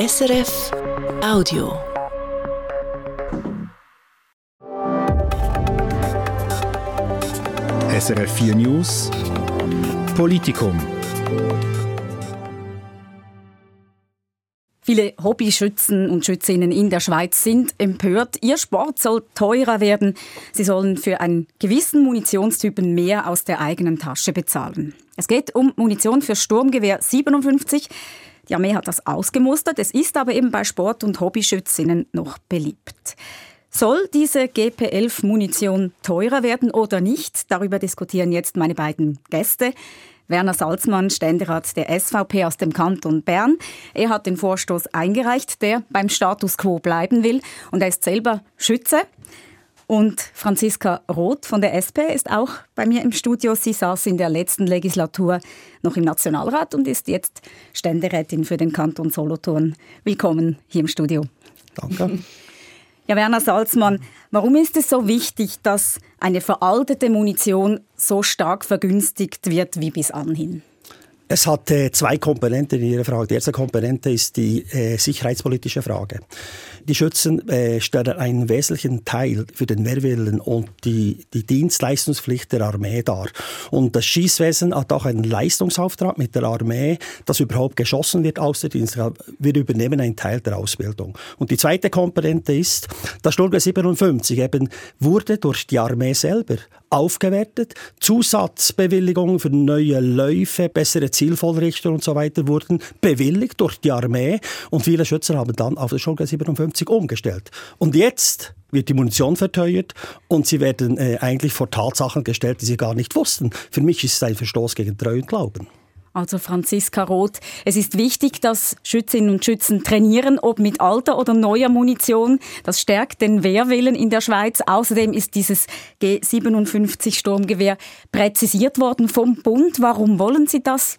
SRF Audio. SRF 4 News Politikum. Viele Hobbyschützen und Schützinnen in der Schweiz sind empört. Ihr Sport soll teurer werden. Sie sollen für einen gewissen Munitionstypen mehr aus der eigenen Tasche bezahlen. Es geht um Munition für Sturmgewehr 57. Die Armee hat das ausgemustert. Es ist aber eben bei Sport- und Hobbyschützinnen noch beliebt. Soll diese GP11-Munition teurer werden oder nicht? Darüber diskutieren jetzt meine beiden Gäste. Werner Salzmann, Ständerat der SVP aus dem Kanton Bern. Er hat den Vorstoß eingereicht, der beim Status quo bleiben will. Und er ist selber Schütze. Und Franziska Roth von der SP ist auch bei mir im Studio. Sie saß in der letzten Legislatur noch im Nationalrat und ist jetzt Ständerätin für den Kanton Solothurn. Willkommen hier im Studio. Danke. Ja, Werner Salzmann, warum ist es so wichtig, dass eine veraltete Munition so stark vergünstigt wird wie bis anhin? Es hat äh, zwei Komponenten in Ihrer Frage. Die erste Komponente ist die äh, sicherheitspolitische Frage. Die Schützen äh, stellen einen wesentlichen Teil für den Wehrwillen und die, die Dienstleistungspflicht der Armee dar. Und das Schießwesen hat auch einen Leistungsauftrag mit der Armee, dass überhaupt geschossen wird aus der Dienst. Wir übernehmen einen Teil der Ausbildung. Und die zweite Komponente ist, das Sturmgewehr 57 eben wurde durch die Armee selber aufgewertet. Zusatzbewilligungen für neue Läufe, bessere Zielvollrichter und so weiter wurden bewilligt durch die Armee und viele Schützer haben dann auf das Schulgewehr 57 umgestellt. Und jetzt wird die Munition verteuert und sie werden äh, eigentlich vor Tatsachen gestellt, die sie gar nicht wussten. Für mich ist es ein Verstoß gegen Treu und Glauben. Also Franziska Roth, es ist wichtig, dass Schützinnen und Schützen trainieren, ob mit alter oder neuer Munition. Das stärkt den Wehrwillen in der Schweiz. Außerdem ist dieses G57 Sturmgewehr präzisiert worden vom Bund. Warum wollen Sie das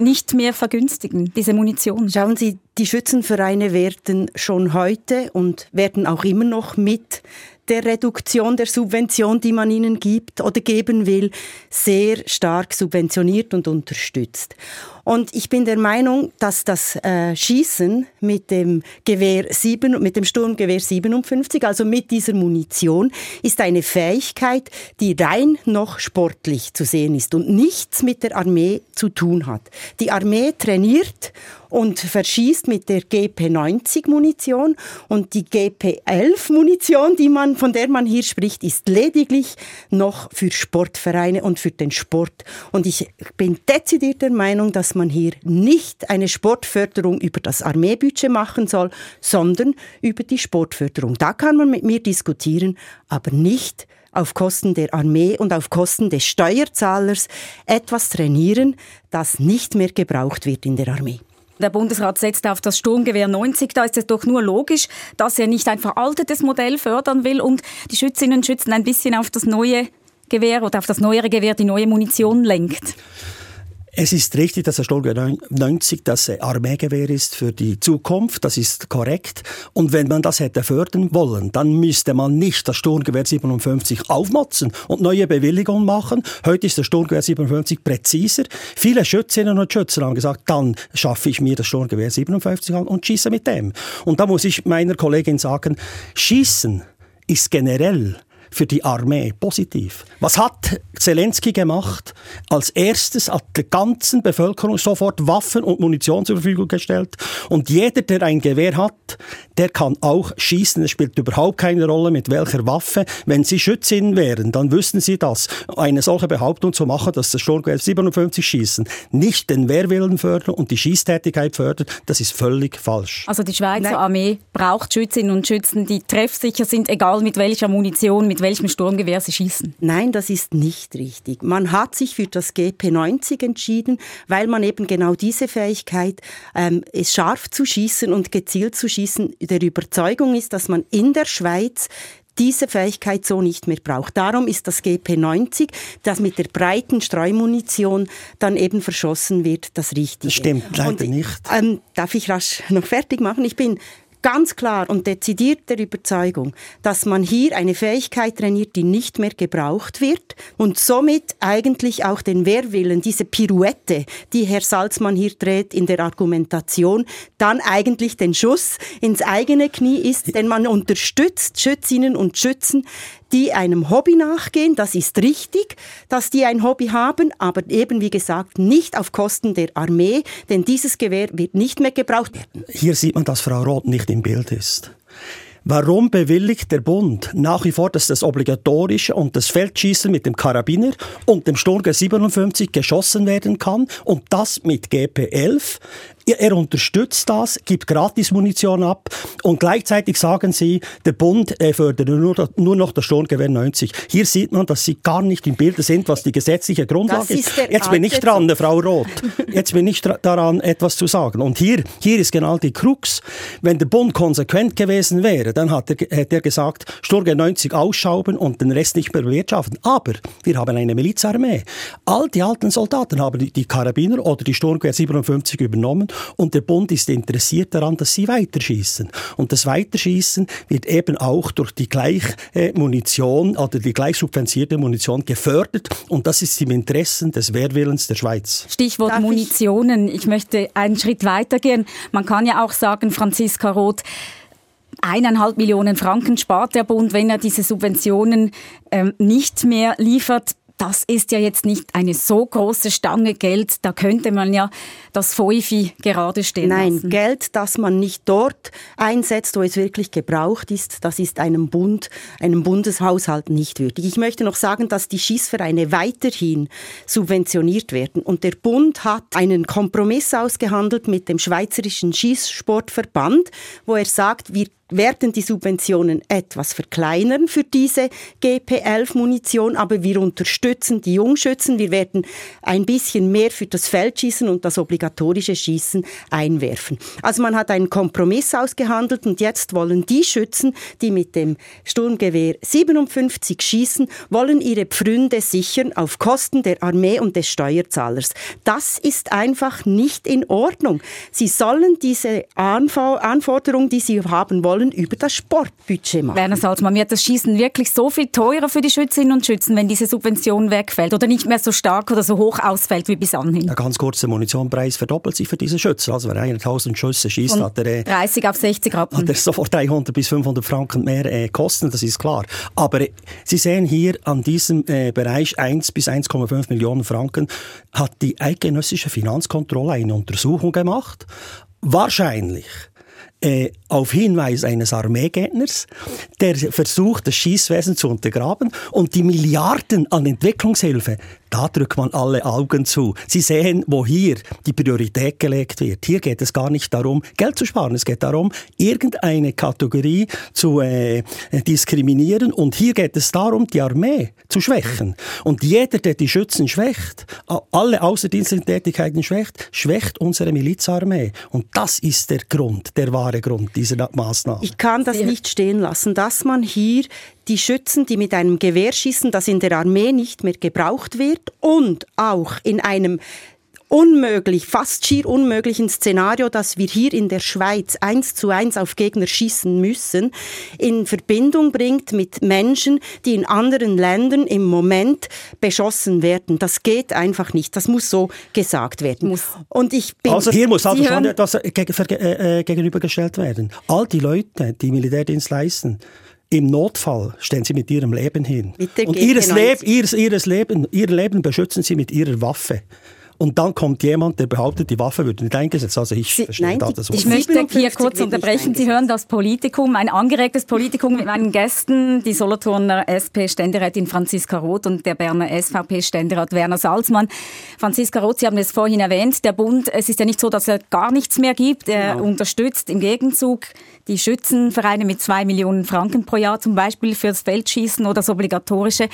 nicht mehr vergünstigen, diese Munition? Schauen Sie, die Schützenvereine werden schon heute und werden auch immer noch mit der Reduktion der Subvention, die man ihnen gibt oder geben will, sehr stark subventioniert und unterstützt. Und ich bin der Meinung, dass das äh, Schießen mit dem Gewehr 7, mit dem Sturmgewehr 57, also mit dieser Munition, ist eine Fähigkeit, die rein noch sportlich zu sehen ist und nichts mit der Armee zu tun hat. Die Armee trainiert und verschießt mit der GP90-Munition und die GP11-Munition, die man, von der man hier spricht, ist lediglich noch für Sportvereine und für den Sport. Und ich bin dezidiert der Meinung, dass man hier nicht eine Sportförderung über das Armeebudget machen soll, sondern über die Sportförderung. Da kann man mit mir diskutieren, aber nicht auf Kosten der Armee und auf Kosten des Steuerzahlers etwas trainieren, das nicht mehr gebraucht wird in der Armee. Der Bundesrat setzt auf das Sturmgewehr 90. Da ist es doch nur logisch, dass er nicht ein veraltetes Modell fördern will und die Schützinnen und Schützen ein bisschen auf das neue Gewehr oder auf das neuere Gewehr die neue Munition lenkt. Es ist richtig, dass der Sturmgewehr 90 das Armeegewehr ist für die Zukunft. Das ist korrekt. Und wenn man das hätte fördern wollen, dann müsste man nicht das Sturmgewehr 57 aufmotzen und neue Bewilligungen machen. Heute ist das Sturmgewehr 57 präziser. Viele Schützinnen und Schützer haben gesagt, dann schaffe ich mir das Sturmgewehr 57 an und schieße mit dem. Und da muss ich meiner Kollegin sagen, Schießen ist generell für die Armee positiv. Was hat Zelensky gemacht? Als erstes hat der ganzen Bevölkerung sofort Waffen und Munition zur Verfügung gestellt. Und jeder, der ein Gewehr hat, der kann auch schießen. Es spielt überhaupt keine Rolle, mit welcher Waffe. Wenn Sie Schützin wären, dann wüssten Sie das. Eine solche Behauptung zu machen, dass das Sturmgewehr 57 schießen nicht den Wehrwillen fördert und die Schießtätigkeit fördert, das ist völlig falsch. Also die Schweizer Nein. Armee braucht Schützinnen und Schützen, die treffsicher sind, egal mit welcher Munition, mit welchem Sturmgewehr sie schießen. Nein, das ist nicht richtig. Man hat sich für das GP90 entschieden, weil man eben genau diese Fähigkeit, ähm, scharf zu schießen und gezielt zu schießen, der Überzeugung ist, dass man in der Schweiz diese Fähigkeit so nicht mehr braucht. Darum ist das GP90, das mit der breiten Streumunition dann eben verschossen wird, das Richtige. Das stimmt leider Und, nicht. Ähm, darf ich rasch noch fertig machen? Ich bin ganz klar und dezidiert der Überzeugung, dass man hier eine Fähigkeit trainiert, die nicht mehr gebraucht wird und somit eigentlich auch den Wehrwillen, diese Pirouette, die Herr Salzmann hier dreht in der Argumentation, dann eigentlich den Schuss ins eigene Knie ist, denn man unterstützt Schützinnen und Schützen, die einem Hobby nachgehen. Das ist richtig, dass die ein Hobby haben, aber eben wie gesagt nicht auf Kosten der Armee, denn dieses Gewehr wird nicht mehr gebraucht werden. Hier sieht man, dass Frau Roth nicht im Bild ist. Warum bewilligt der Bund nach wie vor, dass das obligatorische und das Feldschießen mit dem Karabiner und dem Sturm 57 geschossen werden kann und das mit GP11? Er unterstützt das, gibt Gratis-Munition ab und gleichzeitig sagen sie, der Bund äh, fördert nur, nur noch das Sturmgewehr 90. Hier sieht man, dass sie gar nicht im Bilde sind, was die gesetzliche Grundlage ist. ist. Jetzt bin ich dran, Frau Roth. Jetzt bin ich daran, etwas zu sagen. Und hier, hier ist genau die Krux. Wenn der Bund konsequent gewesen wäre, dann hat er, hätte er gesagt, Sturmgewehr 90 ausschauben und den Rest nicht mehr bewirtschaften. Aber wir haben eine Milizarmee. All die alten Soldaten haben die, die Karabiner oder die Sturmgewehr 57 übernommen und der Bund ist interessiert daran, dass sie weiterschießen. Und das Weiterschießen wird eben auch durch die Gleichmunition oder die gleich subventionierte Munition gefördert und das ist im Interesse des Wehrwillens der Schweiz. Stichwort Darf Munitionen. Ich? ich möchte einen Schritt weitergehen. Man kann ja auch sagen, Franziska Roth, eineinhalb Millionen Franken spart der Bund, wenn er diese Subventionen ähm, nicht mehr liefert das ist ja jetzt nicht eine so große Stange Geld, da könnte man ja das FOIFI gerade stehen Nein, lassen. Geld, das man nicht dort einsetzt, wo es wirklich gebraucht ist, das ist einem Bund, einem Bundeshaushalt nicht würdig. Ich möchte noch sagen, dass die Schießvereine weiterhin subventioniert werden und der Bund hat einen Kompromiss ausgehandelt mit dem Schweizerischen Schießsportverband, wo er sagt, wir werden die Subventionen etwas verkleinern für diese GP11-Munition, aber wir unterstützen die Jungschützen. Wir werden ein bisschen mehr für das Feldschießen und das obligatorische Schießen einwerfen. Also man hat einen Kompromiss ausgehandelt und jetzt wollen die Schützen, die mit dem Sturmgewehr 57 schießen, wollen ihre Pfründe sichern auf Kosten der Armee und des Steuerzahlers. Das ist einfach nicht in Ordnung. Sie sollen diese Anforderung, die sie haben wollen, sollen über das Sportbudget machen. Werner Salzmann, wird das Schießen wirklich so viel teurer für die Schützinnen und Schützen, wenn diese Subvention wegfällt oder nicht mehr so stark oder so hoch ausfällt wie bis anhin? Ja, ganz kurz, der Munitionpreis verdoppelt sich für diese Schützen. Also wenn einer 1000 Schüsse schießt, hat er... Äh, 30 auf 60 Rappen. Hat er sofort 300 bis 500 Franken mehr äh, Kosten, das ist klar. Aber äh, Sie sehen hier an diesem äh, Bereich 1 bis 1,5 Millionen Franken hat die eidgenössische Finanzkontrolle eine Untersuchung gemacht. Wahrscheinlich äh, auf Hinweis eines Armeegegners, der versucht, das Schießwesen zu untergraben und die Milliarden an Entwicklungshilfe, da drückt man alle Augen zu. Sie sehen, wo hier die Priorität gelegt wird. Hier geht es gar nicht darum, Geld zu sparen. Es geht darum, irgendeine Kategorie zu äh, diskriminieren. Und hier geht es darum, die Armee zu schwächen. Und jeder, der die Schützen schwächt, alle außerdienstlichen Tätigkeiten schwächt, schwächt unsere Milizarmee. Und das ist der Grund, der wahre Grund dieser Maßnahme. Ich kann das nicht stehen lassen, dass man hier die Schützen, die mit einem Gewehr schießen, das in der Armee nicht mehr gebraucht wird und auch in einem unmöglich, fast schier unmöglichen Szenario, dass wir hier in der Schweiz eins zu eins auf Gegner schießen müssen, in Verbindung bringt mit Menschen, die in anderen Ländern im Moment beschossen werden. Das geht einfach nicht. Das muss so gesagt werden. Muss. Und ich bin also hier muss also schon etwas äh, äh, gegenübergestellt werden. All die Leute, die Militärdienst leisten, im Notfall stehen sie mit ihrem Leben hin. Und ihres Leb, ihres, ihres Leben, ihr Leben beschützen sie mit ihrer Waffe. Und dann kommt jemand, der behauptet, die Waffe würde nicht eingesetzt. Also ich Sie, verstehe nein, da das Ich möchte hier kurz unterbrechen. Sie hören das Politikum, ein angeregtes Politikum mit meinen Gästen, die Solothurner SP-Ständerätin Franziska Roth und der Berner SVP-Ständerat Werner Salzmann. Franziska Roth, Sie haben es vorhin erwähnt, der Bund, es ist ja nicht so, dass er gar nichts mehr gibt. Er genau. unterstützt im Gegenzug die Schützenvereine mit zwei Millionen Franken pro Jahr zum Beispiel fürs Feldschießen oder das Obligatorische.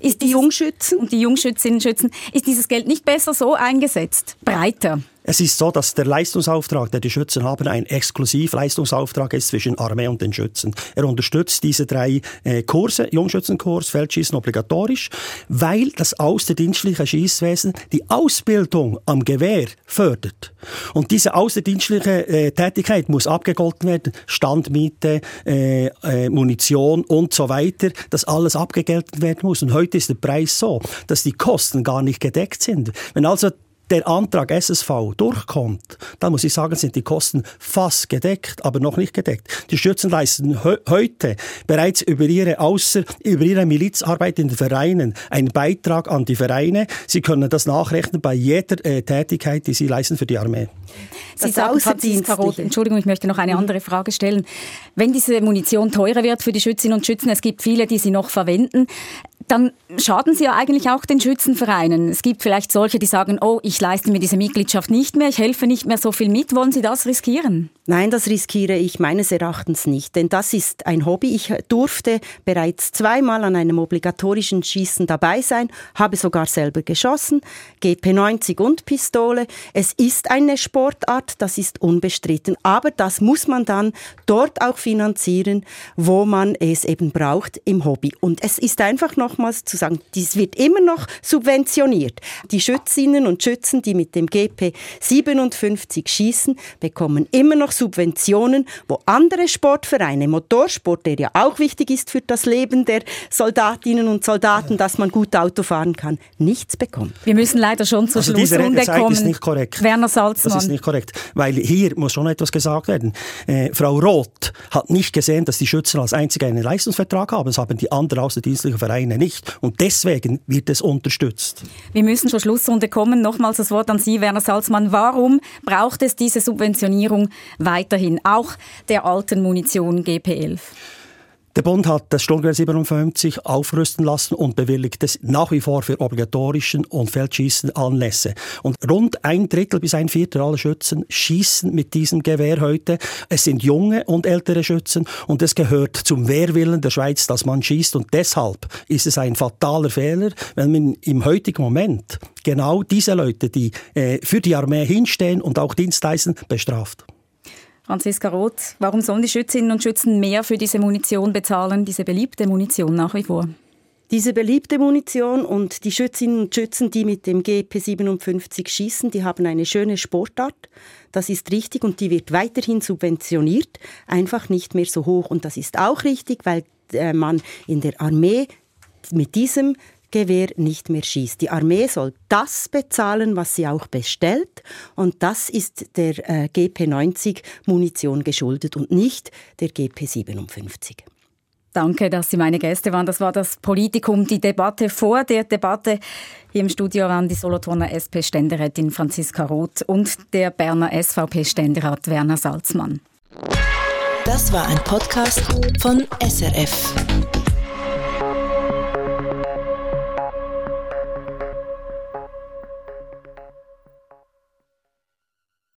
Ist die Jungschützen? Und die Jungschützinnen Schützen. Ist dieses Geld nicht besser so eingesetzt? Breiter? Es ist so, dass der Leistungsauftrag, der die Schützen haben, ein Exklusivleistungsauftrag ist zwischen Armee und den Schützen. Er unterstützt diese drei äh, Kurse, Jungschützenkurs, Feldschießen obligatorisch, weil das außerdienstliche Schießwesen die Ausbildung am Gewehr fördert. Und diese außerdienstliche äh, Tätigkeit muss abgegolten werden, Standmiete, äh, äh, Munition und so weiter, dass alles abgegelten werden muss. Und heute ist der Preis so, dass die Kosten gar nicht gedeckt sind. Wenn also der Antrag SSV durchkommt, dann muss ich sagen, sind die Kosten fast gedeckt, aber noch nicht gedeckt. Die Schützen leisten he heute bereits über ihre Außer, über ihre Milizarbeit in den Vereinen einen Beitrag an die Vereine. Sie können das nachrechnen bei jeder äh, Tätigkeit, die sie leisten für die Armee. Sie sagen, Entschuldigung, ich möchte noch eine mhm. andere Frage stellen. Wenn diese Munition teurer wird für die Schützinnen und Schützen, es gibt viele, die sie noch verwenden, dann schaden sie ja eigentlich auch den Schützenvereinen. Es gibt vielleicht solche, die sagen, oh, ich leiste mir diese Mitgliedschaft nicht mehr, ich helfe nicht mehr so viel mit. Wollen Sie das riskieren? Nein, das riskiere ich meines Erachtens nicht, denn das ist ein Hobby. Ich durfte bereits zweimal an einem obligatorischen Schießen dabei sein, habe sogar selber geschossen, GP90 und Pistole. Es ist eine Sportart, das ist unbestritten, aber das muss man dann dort auch finanzieren, wo man es eben braucht im Hobby. Und es ist einfach nochmals zu sagen, dies wird immer noch subventioniert. Die Schützinnen und Schützen, die mit dem GP 57 schießen, bekommen immer noch Subventionen, wo andere Sportvereine, Motorsport, der ja auch wichtig ist für das Leben der Soldatinnen und Soldaten, dass man gut Auto fahren kann, nichts bekommt. Wir müssen leider schon zur also Schlussrunde kommen. ist nicht korrekt. Werner Salzmann. Das ist nicht korrekt, weil hier muss schon etwas gesagt werden. Äh, Frau Roth hat nicht gesehen, dass die Schützen als einzige einen Leistungsvertrag haben. Das haben die anderen außerdienstlichen Vereine nicht. Und deswegen wird es unterstützt. Wir müssen zur Schlussrunde kommen. Nochmals das Wort an Sie, Werner Salzmann. Warum braucht es diese Subventionierung weiterhin, auch der alten Munition GP11? Der Bund hat das Sturmgewehr 57 aufrüsten lassen und bewilligt es nach wie vor für obligatorischen und Feldschießen Anlässe. Und rund ein Drittel bis ein Viertel aller Schützen schießen mit diesem Gewehr heute. Es sind junge und ältere Schützen und es gehört zum Wehrwillen der Schweiz, dass man schießt. Und deshalb ist es ein fataler Fehler, wenn man im heutigen Moment genau diese Leute, die äh, für die Armee hinstehen und auch Dienst leisten, bestraft. Franziska Roth, warum sollen die Schützinnen und Schützen mehr für diese Munition bezahlen, diese beliebte Munition nach wie vor? Diese beliebte Munition und die Schützinnen und Schützen, die mit dem GP57 schießen, die haben eine schöne Sportart. Das ist richtig und die wird weiterhin subventioniert, einfach nicht mehr so hoch. Und das ist auch richtig, weil äh, man in der Armee mit diesem Gewehr nicht mehr schießt. Die Armee soll das bezahlen, was sie auch bestellt und das ist der äh, GP90 Munition geschuldet und nicht der GP57. Danke, dass Sie meine Gäste waren. Das war das Politikum, die Debatte vor der Debatte. Hier im Studio waren die Solothurner SP-Ständerätin Franziska Roth und der Berner SVP-Ständerat Werner Salzmann. Das war ein Podcast von SRF.